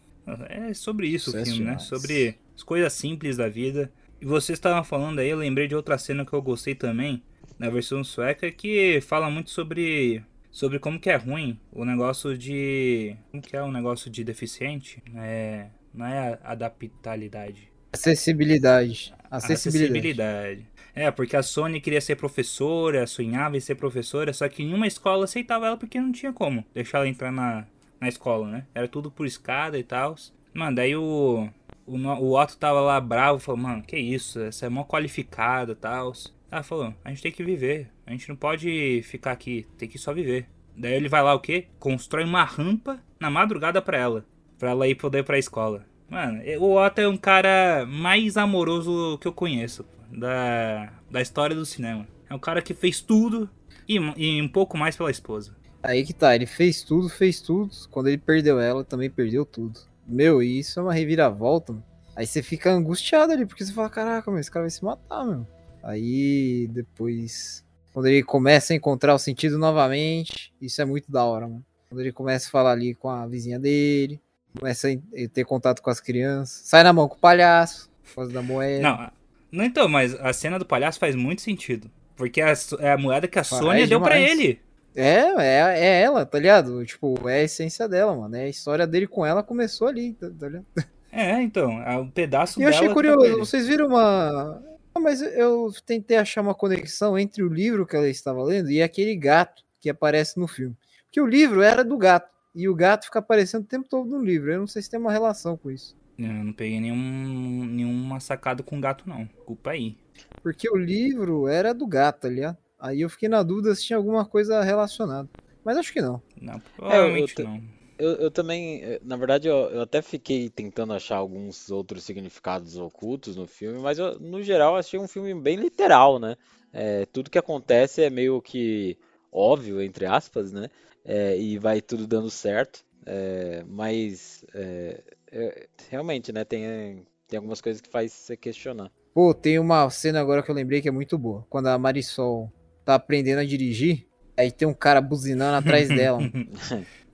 A: É sobre isso o
B: Sucesso
A: filme, né? Sobre as coisas simples da vida. E vocês estavam falando aí, eu lembrei de outra cena que eu gostei também, na versão sueca, que fala muito sobre sobre como que é ruim o negócio de como que é o negócio de deficiente, é, não é a adaptabilidade,
B: Acessibilidade. Acessibilidade.
A: acessibilidade. É, porque a Sony queria ser professora, sonhava em ser professora, só que nenhuma escola aceitava ela porque não tinha como deixar ela entrar na, na escola, né? Era tudo por escada e tal. Mano, daí o, o, o Otto tava lá bravo, falou, mano, que isso, essa é mó qualificada e tal. Ela falou, a gente tem que viver, a gente não pode ficar aqui, tem que só viver. Daí ele vai lá o quê? Constrói uma rampa na madrugada pra ela, pra ela ir poder pra escola. Mano, o Otto é um cara mais amoroso que eu conheço da, da história do cinema. É um cara que fez tudo e, e um pouco mais pela esposa.
B: Aí que tá, ele fez tudo, fez tudo. Quando ele perdeu ela, também perdeu tudo. Meu, e isso é uma reviravolta. mano. Aí você fica angustiado ali, porque você fala, caraca, meu, esse cara vai se matar, meu. Aí depois, quando ele começa a encontrar o sentido novamente, isso é muito da hora, mano. Quando ele começa a falar ali com a vizinha dele, começa a ter contato com as crianças, sai na mão com o palhaço, por causa da moeda.
A: Não, não então, mas a cena do palhaço faz muito sentido. Porque é a, é moeda que a Sônia deu pra
B: demais.
A: ele.
B: É, é, é ela, tá ligado? Tipo, é a essência dela, mano. É a história dele com ela começou ali, tá, tá ligado?
A: É, então, é um pedaço
B: E eu
A: dela
B: achei
A: deu pra
B: curioso,
A: ele.
B: vocês viram uma. Ah, mas eu tentei achar uma conexão entre o livro que ela estava lendo e aquele gato que aparece no filme. Porque o livro era do gato. E o gato fica aparecendo o tempo todo no livro. Eu não sei se tem uma relação com isso.
A: Eu não peguei nenhum, nenhuma sacada com gato, não. Culpa aí.
B: Porque o livro era do gato, ligado? Aí eu fiquei na dúvida se tinha alguma coisa relacionada. Mas acho que não.
A: Não, provavelmente
C: te-
A: não.
C: Eu, eu também, eh, na verdade, eu, eu até fiquei tentando achar alguns outros significados ocultos no filme, mas eu, no geral achei um filme bem literal, né? É, tudo que acontece é meio que óbvio, entre aspas, né? É, e vai tudo dando certo. É, mas é, é, realmente, né? Tem, tem algumas coisas que faz você questionar.
B: Pô, tem uma cena agora que eu lembrei que é muito boa. Quando a Marisol tá aprendendo a dirigir, aí tem um cara buzinando atrás dela.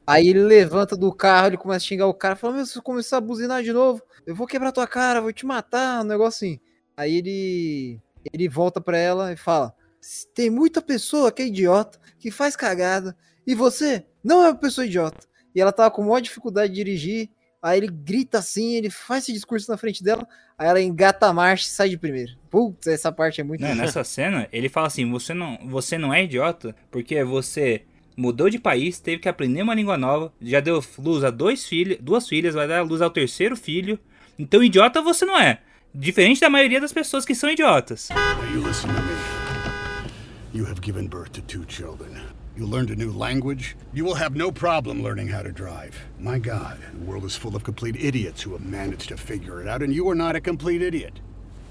B: Aí ele levanta do carro, ele começa a xingar o cara, fala, meu, se você começar a buzinar de novo, eu vou quebrar tua cara, vou te matar, um negócio assim. Aí ele ele volta pra ela e fala, tem muita pessoa que é idiota, que faz cagada, e você não é uma pessoa idiota. E ela tava com maior dificuldade de dirigir, aí ele grita assim, ele faz esse discurso na frente dela, aí ela engata a marcha e sai de primeiro. Putz, essa parte é muito...
A: Não, nessa cena, ele fala assim: você não, você não é idiota porque você mudou de país, teve que aprender uma língua nova, já deu luz a dois filhos, duas filhas, vai dar luz ao terceiro filho. Então, idiota você não é. Diferente da maioria das pessoas que são idiotas.
D: You listen to me. You have given birth to two children. You learned a new language. You will have no problem learning how to drive. My God, the world is full of complete idiots who have managed to figure it out, and you are not a complete idiot.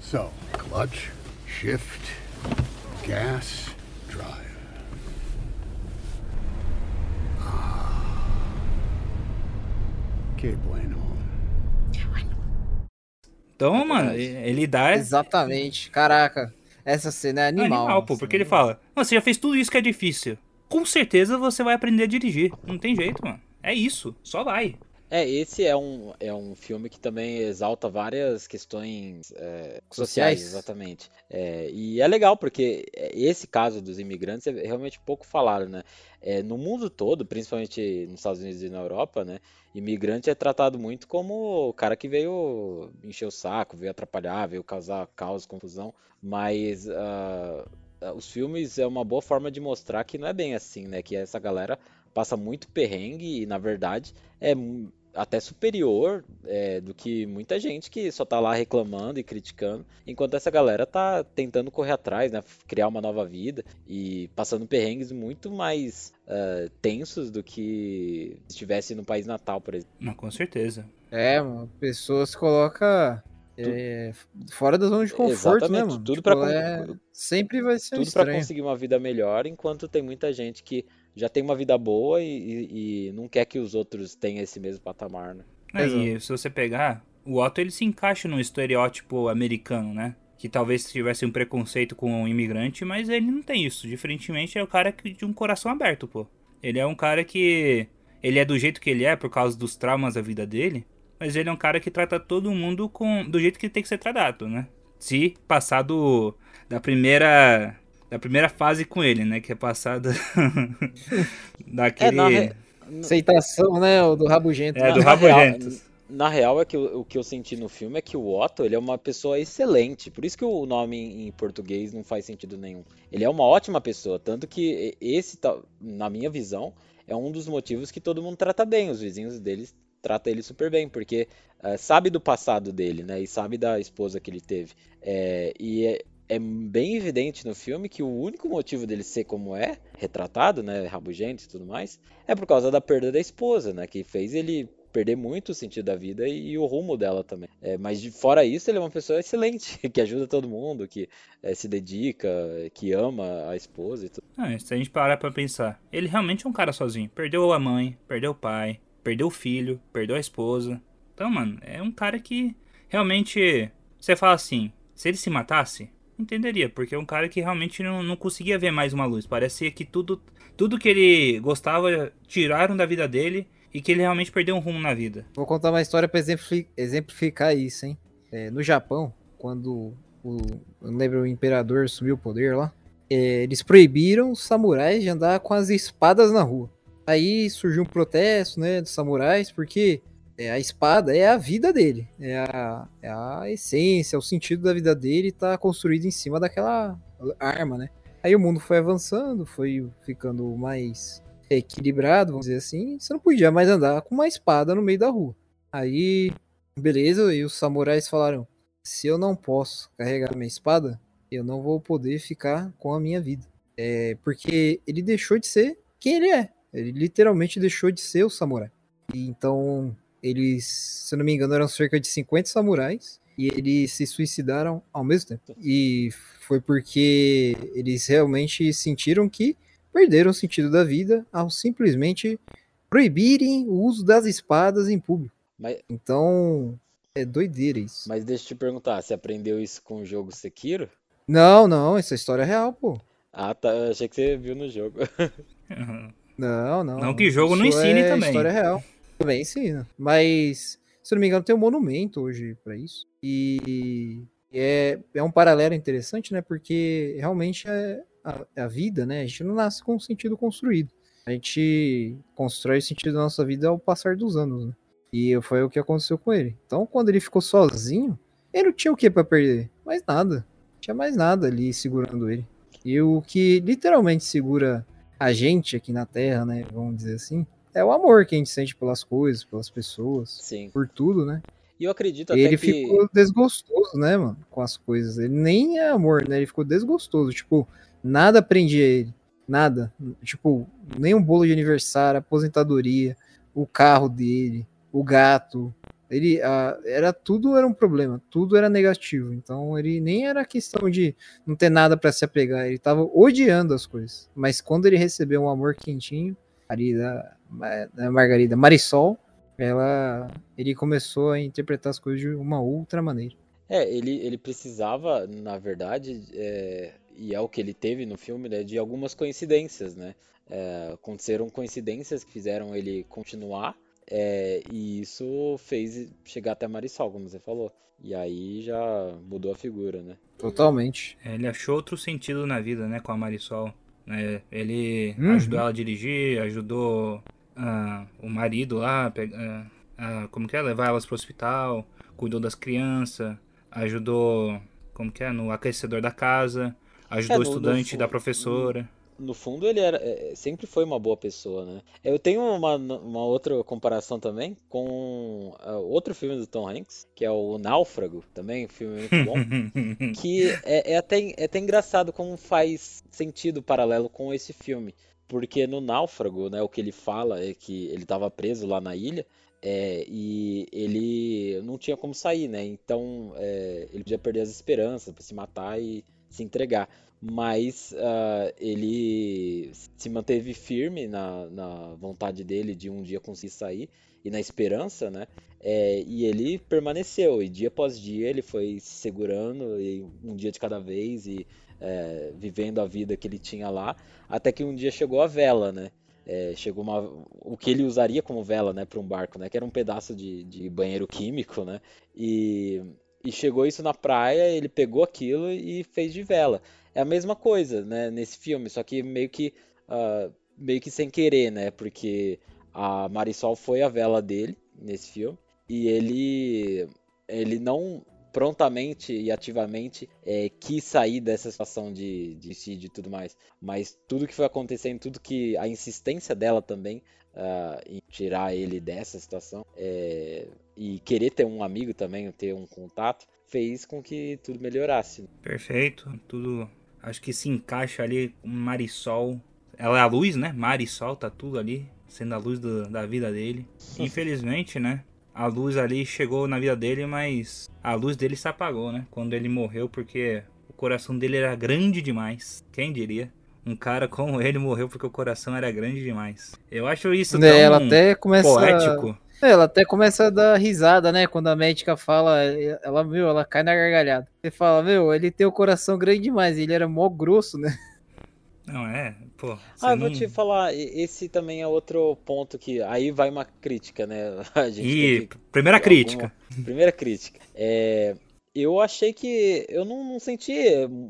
D: So, clutch, shift, gas, drive. Ah. Que bueno.
A: Então, mano, ele dá.
B: Exatamente. Caraca, essa cena é animal.
A: Animal, pô, porque ele fala: "Não, Você já fez tudo isso que é difícil. Com certeza você vai aprender a dirigir. Não tem jeito, mano. É isso. Só vai.
C: É, esse é um, é um filme que também exalta várias questões é,
B: Sociais.
C: sociais, exatamente. É, e é legal porque esse caso dos imigrantes é realmente pouco falado, né? É, no mundo todo, principalmente nos Estados Unidos e na Europa, né? Imigrante é tratado muito como o cara que veio encher o saco, veio atrapalhar, veio causar caos, confusão. Mas ah, os filmes é uma boa forma de mostrar que não é bem assim, né? Que essa galera passa muito perrengue e, na verdade, é até superior é, do que muita gente que só tá lá reclamando e criticando, enquanto essa galera tá tentando correr atrás, né? Criar uma nova vida e passando perrengues muito mais ah, tensos do que se estivesse no país natal, por exemplo.
A: Não, com certeza.
B: É, mano, a pessoa se coloca é, fora da zona de conforto, né,
C: Exatamente,
B: mano?
C: tudo
B: Tipo,
C: pra
B: é- sempre vai ser
C: Tudo para conseguir uma vida melhor, enquanto tem muita gente que já tem uma vida boa e, e- e não quer que os outros tenham esse mesmo patamar, né?
A: Aí, se você pegar, o Otto ele se encaixa num estereótipo americano, né? Que talvez tivesse um preconceito com um imigrante, mas ele não tem isso. Diferentemente, é o cara que, de um coração aberto, pô. Ele é um cara que. Ele é do jeito que ele é por causa dos traumas da vida dele, mas ele é um cara que trata todo mundo com do jeito que tem que ser tratado, né? Se passar do, da primeira da primeira fase com ele, né? Que é passada daquele.
C: É, na re-
B: Aceitação, né? O do rabugento.
A: É, do
C: na real-
A: Rabugento.
C: Na real, é que o, o que eu senti no filme é que o Otto, ele é uma pessoa excelente. Por isso que o nome em, em português não faz sentido nenhum. Ele é uma ótima pessoa, tanto que esse, na minha visão, é um dos motivos que todo mundo trata bem. Os vizinhos deles tratam ele super bem, porque eh, sabe do passado dele, né? E sabe da esposa que ele teve. É, e é, é bem evidente no filme que o único motivo dele ser como é, retratado, né? Rabugento e tudo mais, é por causa da perda da esposa, né? Que fez ele perder muito o sentido da vida e, e o rumo dela também. É, mas de fora isso, ele é uma pessoa excelente, que ajuda todo mundo, que é, se dedica, que ama a esposa e tudo.
A: Ah, se a gente parar pra pensar, ele realmente é um cara sozinho. Perdeu a mãe, perdeu o pai, perdeu o filho, perdeu a esposa. Então, mano, é um cara que realmente. Você fala assim, se ele se matasse, entenderia, porque é um cara que realmente não, não conseguia ver mais uma luz. Parecia que tudo, tudo que ele gostava tiraram da vida dele e que ele realmente perdeu um rumo na vida.
B: Vou contar uma história exempli- exemplificar isso, hein? É, no Japão, quando o, eu lembro, o imperador sumiu o poder lá, é, eles proibiram os samurais de andar com as espadas na rua. Aí surgiu um protesto, né, dos samurais, porque é, a espada é a vida dele, é a, é a essência, o sentido da vida dele tá construído em cima daquela arma, né? Aí o mundo foi avançando, foi ficando mais equilibrado, vamos dizer assim, você não podia mais andar com uma espada no meio da rua. Aí, beleza, e os samurais falaram: se eu não posso carregar minha espada, eu não vou poder ficar com a minha vida. É porque ele deixou de ser quem ele é. Ele literalmente deixou de ser o samurai. E então, eles, se eu não me engano, eram cerca de 50 samurais e eles se suicidaram ao mesmo tempo. E foi porque eles realmente sentiram que perderam o sentido da vida ao simplesmente proibirem o uso das espadas em público.
C: Mas,
B: Então, é doideira isso.
C: mas deixa eu te perguntar, você aprendeu isso com o jogo Sekiro?
B: Não, não, essa história é real, pô.
C: Ah, tá, eu achei que você viu no jogo.
B: Não, não.
A: Não que jogo não ensine
B: é
A: também.
B: história real. Também ensina. Mas, se não me engano, tem um monumento hoje pra isso. E é, é um paralelo interessante, né? Porque realmente é a, a vida, né? A gente não nasce com um sentido construído. A gente constrói o sentido da nossa vida ao passar dos anos, né? E foi o que aconteceu com ele. Então, quando ele ficou sozinho, ele não tinha o que pra perder? Mais nada. Não tinha mais nada ali segurando ele. E o que literalmente segura a gente aqui na Terra, né? Vamos dizer assim, é o amor que a gente sente pelas coisas, pelas pessoas,
C: Sim.
B: por tudo, né?
C: E eu acredito
B: E
C: até
B: ele
C: que.
B: ficou desgostoso, né, mano, com as coisas. Ele nem é amor, né? Ele ficou desgostoso. Tipo, nada prendia ele. Nada. Tipo, nem um bolo de aniversário, aposentadoria, o carro dele, o gato. Ele, era tudo era um problema, tudo era negativo. Então ele nem era questão de não ter nada pra se apegar, ele tava odiando as coisas. Mas quando ele recebeu um amor quentinho, ali da, da Margarida Marisol, ela, ele começou a interpretar as coisas de uma outra maneira.
C: É, ele, ele precisava, na verdade, é, e é o que ele teve no filme, né, de algumas coincidências, né? É, aconteceram coincidências que fizeram ele continuar, é, e isso fez chegar até Marisol, como você falou. E aí já mudou a figura, né?
B: Totalmente.
A: Ele achou outro sentido na vida, né, com a Marisol. né? ele
B: Uhum.
A: ajudou ela a dirigir, ajudou ah, o marido lá, ah, ah, como que é, levar elas pro hospital, cuidou das crianças, ajudou, como que é, no aquecedor da casa, ajudou
C: É,
A: o estudante
C: fu-
A: da professora.
C: No fundo, ele era, é, sempre foi uma boa pessoa, né? Eu tenho uma, uma outra comparação também com ah, outro filme do Tom Hanks, que é o Náufrago, também, um filme muito bom. que é, é até, é até engraçado como faz sentido paralelo com esse filme. Porque no Náufrago, né, o que ele fala é que ele estava preso lá na ilha é, e ele não tinha como sair, né? Então é, ele podia perder as esperanças para se matar e se entregar. Mas ah, ele se manteve firme na, na vontade dele de um dia conseguir sair e na esperança, né? É, e ele permaneceu, e dia após dia ele foi se segurando, e um dia de cada vez, e é, vivendo a vida que ele tinha lá, até que um dia chegou a vela, né? É, chegou uma, o que ele usaria como vela, né, para um barco, né? Que era um pedaço de, de banheiro químico, né? E, e chegou isso na praia, ele pegou aquilo e fez de vela. É a mesma coisa, né, nesse filme, só que meio que ah, meio que sem querer, né? Porque a Marisol foi a vela dele nesse filme e ele ele não prontamente e ativamente é, quis sair dessa situação de, de e tudo mais. Mas tudo que foi acontecendo, tudo que a insistência dela também ah, em tirar ele dessa situação é, e querer ter um amigo também, ter um contato, fez com que tudo melhorasse.
A: Perfeito, tudo. Acho que se encaixa ali com Marisol. Ela é a luz, né? Marisol tá tudo ali, sendo a luz do- da vida dele. Infelizmente, né? A luz ali chegou na vida dele, mas a luz dele se apagou, né? Quando ele morreu, porque o coração dele era grande demais. Quem diria? Um cara como ele morreu porque o coração era grande demais. Eu acho isso tão
B: Né, ela até começa
A: poético.
B: É, Ela até começa a dar risada, né? Quando a médica fala, ela, meu, ela cai na gargalhada. Você fala, meu, ele tem o coração grande demais, ele era mó grosso, né?
A: Não é? Pô.
C: Ah, eu vou
A: não-
C: te falar, e- esse também é outro ponto que aí vai uma crítica, né? A gente
A: E
C: que
A: primeira
C: alguma-
A: crítica.
C: Primeira crítica. É, eu achei que. Eu não, não senti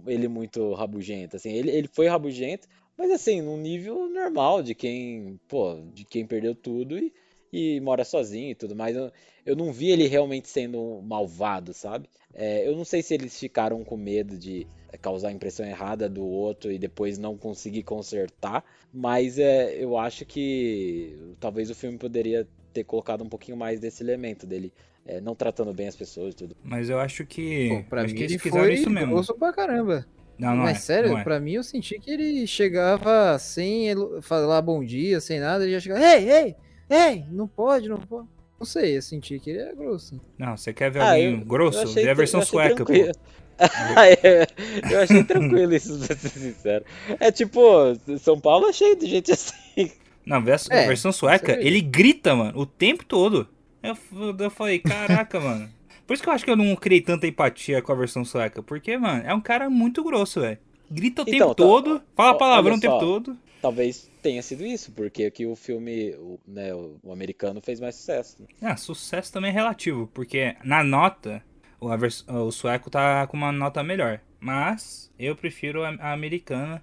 C: ele muito rabugento. Assim, ele, ele foi rabugento, mas assim, num nível normal de quem, pô, de quem perdeu tudo e, e mora sozinho e tudo mais. Eu, eu não vi ele realmente sendo um malvado, sabe? É, eu não sei se eles ficaram com medo de causar a impressão errada do outro e depois não conseguir consertar, mas é, eu acho que talvez o filme poderia ter colocado um pouquinho mais desse elemento dele é, não tratando bem as pessoas e tudo.
A: Mas eu acho que.
B: Pô, pra
A: acho
B: mim
A: que
B: ele
A: eles fizeram isso mesmo.
B: grosso pra caramba.
A: Não, não
B: Mas
A: é.
B: sério,
A: não é.
B: pra mim eu senti que ele chegava sem falar bom dia, sem nada, ele já chegava, ei, ei, ei, não pode, não pode. Não sei, eu senti que ele é grosso.
A: Não, você quer ver
C: Ah,
A: alguém
C: eu-
A: grosso? Vê a versão sueca, pô.
C: tranquilo. Ah, é, eu achei tranquilo isso, pra ser sincero. É tipo, São Paulo é cheio de gente assim.
A: Não, vê a, a
B: É,
A: versão sueca, ele grita, mano, o tempo todo. Eu, eu falei, caraca, mano. Por isso que eu acho que eu não criei tanta empatia com a versão sueca. Porque, mano, é um cara muito grosso, velho. Grita o
C: Então,
A: tempo
C: tá-
A: todo, fala
C: ó,
A: palavrão o tempo todo.
C: Talvez tenha sido isso, porque aqui o filme, o, né, o, o americano fez mais sucesso. né?
A: Ah, sucesso também é relativo, porque na nota, o, a vers- o sueco tá com uma nota melhor. Mas eu prefiro a, a americana.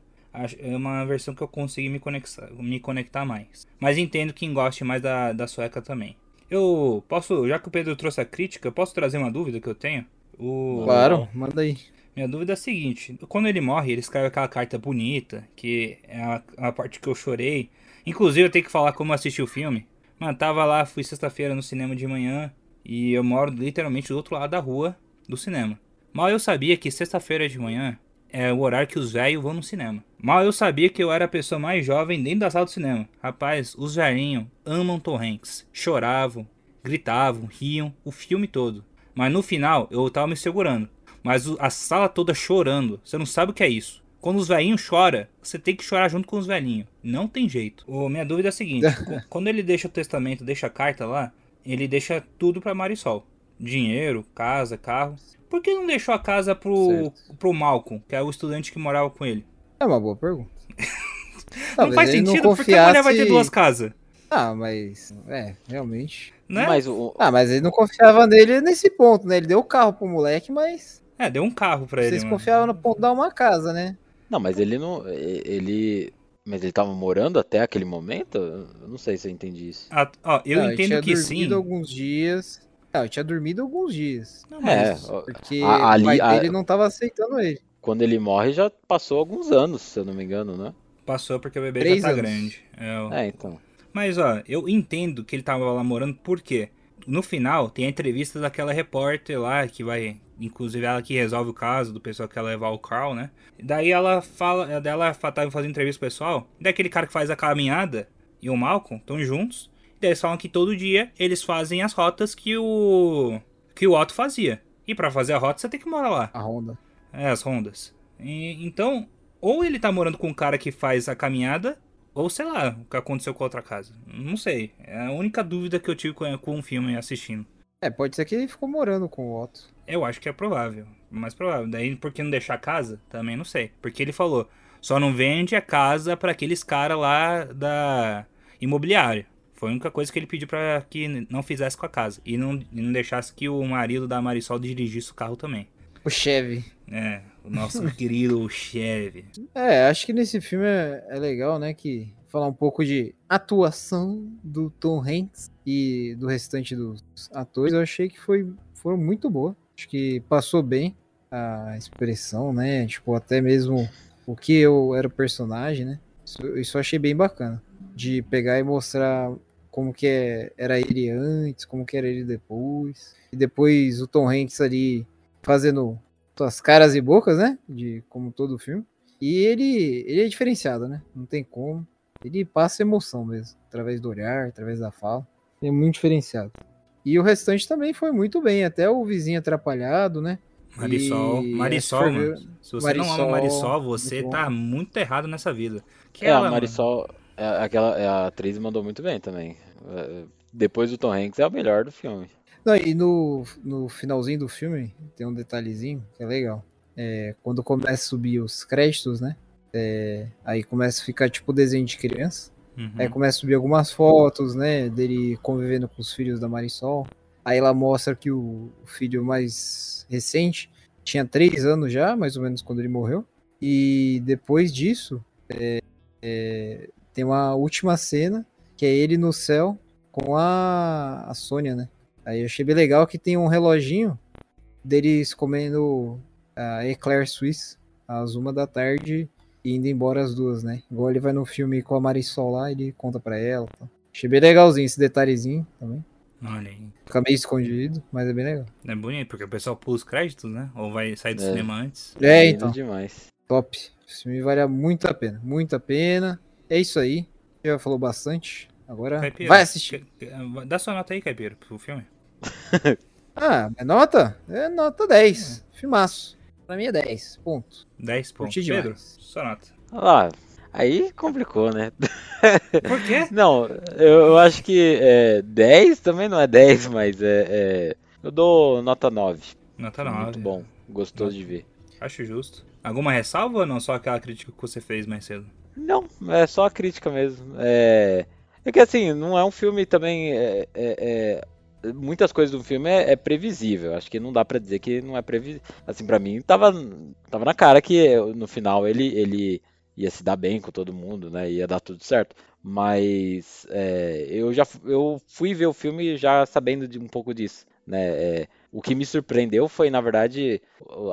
A: É uma versão que eu consigo me conectar, me conectar mais. Mas entendo quem goste mais da, da sueca também. Eu posso, já que o Pedro trouxe a crítica, eu posso trazer uma dúvida que eu tenho? O,
B: Claro, manda aí.
A: Minha dúvida é a seguinte: quando ele morre, ele escreve aquela carta bonita, que é a, a parte que eu chorei. Inclusive, eu tenho que falar como eu assisti o filme. Mano, tava lá, fui sexta-feira no cinema de manhã, e eu moro literalmente do outro lado da rua do cinema. Mal eu sabia que sexta-feira de manhã é o horário que os velhos vão no cinema. Mal eu sabia que eu era a pessoa mais jovem dentro da sala do cinema. Rapaz, os velhinhos amam Tom Hanks. Choravam, gritavam, riam, o filme todo. Mas no final, eu tava me segurando. Mas o- a sala toda chorando. Você não sabe o que é isso. Quando os velhinhos choram, você tem que chorar junto com os velhinhos. Não tem jeito. Ô, minha dúvida é a seguinte: qu- quando ele deixa o testamento, deixa a carta lá, ele deixa tudo pra Marisol: dinheiro, casa, carro. Por que não deixou a casa pro,
B: Certo.
A: pro Malcolm, que é o estudante que morava com ele?
B: É uma boa pergunta.
A: não
B: Talvez
A: faz sentido, porque a mulher vai ter
B: confiasse-
A: duas casas.
B: Ah, mas. É, realmente.
A: Né?
C: Mas o,
B: Ah, mas ele não confiava nele nesse ponto, né? Ele deu o carro pro moleque, mas
A: É, deu um carro pra ele.
B: vocês confiavam no ponto de dar uma casa, né?
C: não, mas ele não, ele, mas ele tava morando até aquele momento? Eu não sei se eu entendi isso.
A: Ah, ó, eu
B: Não, ele
A: entendo
B: tinha
A: que
B: dormido
A: sim.
B: alguns dias. Não, ele tinha dormido alguns dias.
A: Não,
C: É,
A: mas
B: Porque
C: A- ali-
B: o pai
C: a-
B: dele não tava aceitando ele.
C: quando ele morre já passou alguns anos, se eu não me engano, né?
A: passou porque o bebê
B: Três
A: já tá
B: anos.
A: grande. É, o-
C: É, então.
A: Mas ó, eu entendo que ele tava lá morando porque no final tem a entrevista daquela repórter lá que vai, inclusive ela que resolve o caso do pessoal que quer levar o Carl, né? Daí ela fala, dela tava fazendo entrevista com o pessoal, daquele cara que faz a caminhada e o Malcolm estão juntos. E daí eles falam que todo dia eles fazem as rotas que o que o Otto fazia. E pra fazer a rota você tem que morar lá.
B: A Honda.
A: É, as rondas. E- então, ou ele tá morando com um cara que faz a caminhada, ou sei lá, o que aconteceu com a outra casa. Não sei. É a única dúvida que eu tive com, com o filme assistindo.
B: É, pode ser que ele ficou morando com o Otto.
A: Eu acho que é provável. Mais provável. Daí, por que não deixar a casa? Também não sei. Porque ele falou: só não vende a casa pra aqueles caras lá da imobiliária. Foi a única coisa que ele pediu pra que não fizesse com a casa. E não, e não deixasse que o marido da Marisol dirigisse o carro também.
B: O Chevy.
A: É, o nosso querido Chevy.
B: É, acho que nesse filme é, é legal, né? Que falar um pouco de atuação do Tom Hanks e do restante dos atores. Eu achei que foi, foram muito boa. Acho que passou bem a expressão, né? Tipo, até mesmo o que eu era o personagem, né? Isso, isso eu achei bem bacana. De pegar e mostrar como que é, era ele antes, como que era ele depois. E depois o Tom Hanks ali fazendo suas caras e bocas, né? De como todo filme. E ele, ele é diferenciado, né? Não tem como. Ele passa emoção mesmo, através do olhar, através da fala. Ele é muito diferenciado. E o restante também foi muito bem, até o vizinho atrapalhado, né?
A: Marisol,
B: E
A: Marisol, mano. Se você não ama
B: Marisol,
A: Marisol, você
B: muito
A: tá muito errado nessa vida. Que
C: É,
A: ela,
C: a Marisol, é, aquela, é, a atriz mandou muito bem também. É, Depois do Tom Hanks é a melhor do filme.
B: Não, e no, no finalzinho do filme tem um detalhezinho que é legal. É, quando começa a subir os créditos, né? É, aí começa a ficar tipo desenho de criança.
A: Uhum.
B: Aí começa a subir algumas fotos, né? Dele convivendo com os filhos da Marisol. Aí ela mostra que o filho mais recente tinha três anos já, mais ou menos quando ele morreu. E depois disso, é, é, tem uma última cena que é ele no céu com a, a Sônia, né? Aí eu achei bem legal que tem um reloginho deles comendo a Eclair Suisse às uma da tarde indo embora às duas, né? Igual ele vai no filme com a Marisol lá, ele conta pra ela. tá? Achei bem legalzinho esse detalhezinho também.
A: Olha aí.
B: Fica meio escondido, mas é bem legal.
A: É bonito, porque o pessoal pula os créditos, né? Ou vai sair do
C: É.
A: cinema antes.
B: É, então.
C: demais.
B: Top. Esse filme vale muito a pena. Muito a pena. É isso aí. Já falou bastante. Agora
A: Caipira,
B: vai assistir.
A: que- Dá sua nota aí, Caipira, pro filme.
B: Ah, é nota? É nota 10. Filmaço. Pra mim é 10. Ponto.
A: 10 pontos.
B: Curti
A: Pedro,
B: demais.
A: sua nota.
C: Ah, aí complicou, né?
A: Por quê?
C: Não, eu, eu acho que é, 10 também não é 10, mas é, é- eu dou nota 9.
A: Nota 9.
C: Muito bom, gostoso de ver.
A: Acho justo. Alguma ressalva ou não? Só aquela crítica que você fez mais cedo?
C: Não, é só a crítica mesmo. É, é que assim, não é um filme também. é- é- é- muitas coisas do filme é, é previsível. Acho que não dá pra dizer que não é previsível. Assim, pra mim, tava, tava na cara que no final ele, ele ia se dar bem com todo mundo, né? Ia dar tudo certo. Mas é, eu já eu fui ver o filme já sabendo de um pouco disso, né? É, o que me surpreendeu foi, na verdade,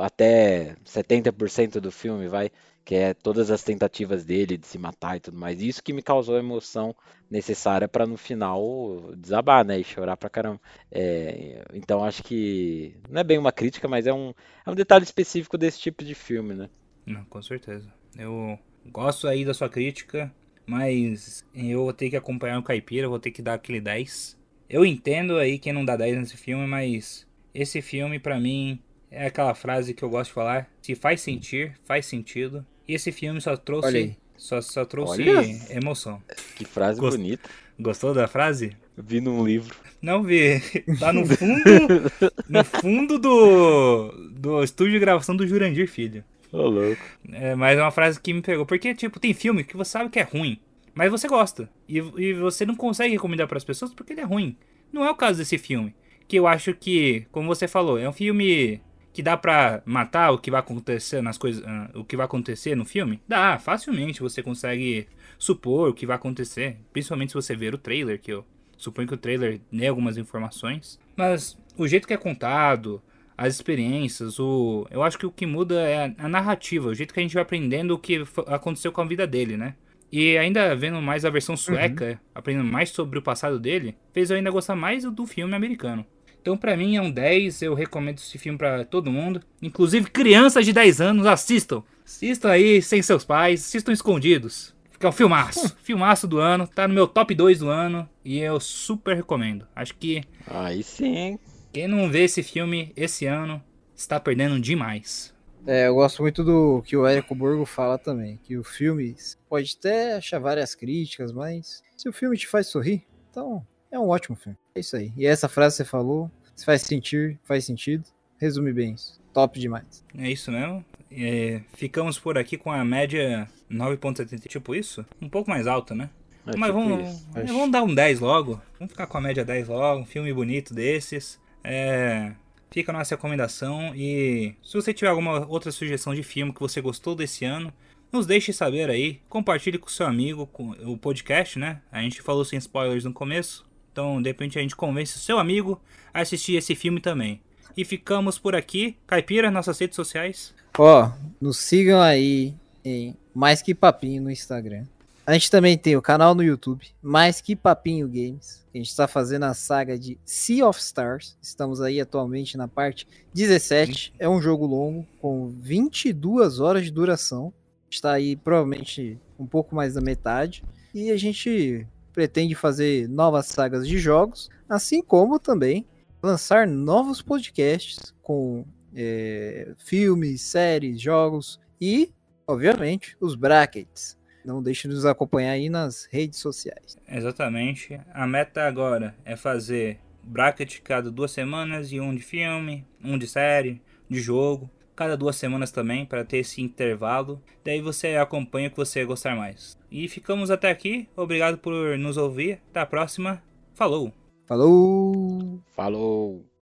C: até 70% do filme, vai, que é todas as tentativas dele de se matar e tudo mais. Isso que me causou a emoção necessária para no final desabar, né, e chorar pra caramba. É, então acho que não é bem uma crítica, mas é um, é um detalhe específico desse tipo de filme, né?
A: Não, com certeza. Eu gosto aí da sua crítica, mas eu vou ter que acompanhar o Caipira, vou ter que dar aquele 10. Eu entendo aí quem não dá 10 nesse filme, mas esse filme pra mim é aquela frase que eu gosto de falar, se faz sentir, faz sentido. E esse filme só trouxe só, só trouxe
C: Olha.
A: emoção.
C: Que frase
A: Gost-
C: bonita.
A: Gostou da frase?
C: Vi num livro.
A: Não vi. Tá no fundo, no fundo do do estúdio de gravação do Jurandir Filho.
C: Ô, louco.
A: É, mas é uma frase que me pegou. Porque, tipo, tem filme que você sabe que é ruim, mas você gosta. E, e você não consegue recomendar para as pessoas porque ele é ruim. Não é o caso desse filme. Que eu acho que, como você falou, é um filme que dá pra matar o que vai acontecer nas coisas. ah, o que vai acontecer no filme? Dá, facilmente você consegue supor o que vai acontecer. Principalmente se você ver o trailer, que eu suponho que o trailer dê algumas informações. Mas o jeito que é contado, as experiências, o. Eu acho que o que muda é a, a narrativa, o jeito que a gente vai aprendendo o que aconteceu com a vida dele, né? E ainda vendo mais a versão sueca, aprendendo mais sobre o passado dele, fez eu ainda gostar mais do filme americano. Então, pra mim, é um 10. Eu recomendo esse filme pra todo mundo. Inclusive, crianças de 10 anos, assistam. Assistam aí sem seus pais, assistam escondidos. Fica um filmaço. filmaço do ano. Tá no meu top 2 do ano. E eu super recomendo. Acho que
C: Aí sim, hein?
A: quem não vê esse filme esse ano está perdendo demais.
B: É, eu gosto muito do que o Érico Borgo fala também, que o filme pode até achar várias críticas, mas se o filme te faz sorrir, então é um ótimo filme. É isso aí. E essa frase que você falou, se faz sentir, faz sentido, resume bem isso. Top demais.
A: É isso mesmo. É, ficamos por aqui com a média 9.70, tipo isso? Um pouco mais alta, né?
C: É
A: Mas
C: tipo
A: vamos,
C: isso.
A: mas vamos dar um 10 logo. Vamos ficar com a média 10 logo. Um filme bonito desses. É, fica a nossa recomendação. E se você tiver alguma outra sugestão de filme que você gostou desse ano, nos deixe saber aí. Compartilhe com seu amigo com o podcast, né? A gente falou sem spoilers no começo. Então, de repente, a gente convence o seu amigo a assistir esse filme também. E ficamos por aqui. Caipira, nossas redes sociais.
B: Ó, nos sigam aí em Mais Que Papinho no Instagram. A gente também tem o canal no YouTube, Mais Que Papinho Games. A gente está fazendo a saga de Sea of Stars. Estamos aí atualmente na parte 17. É um jogo longo, com 22 horas de duração. Está aí provavelmente um pouco mais da metade. E a gente pretende fazer novas sagas de jogos, assim como também lançar novos podcasts com é, filmes, séries, jogos e, obviamente, os brackets. Não deixe de nos acompanhar aí nas redes sociais.
A: Exatamente. A meta agora é fazer bracket cada duas semanas e um de filme, um de série, de jogo. Cada duas semanas também, para ter esse intervalo. Daí você acompanha o que você gostar mais. E ficamos até aqui. Obrigado por nos ouvir. Até a próxima. Falou!
B: Falou!
C: Falou.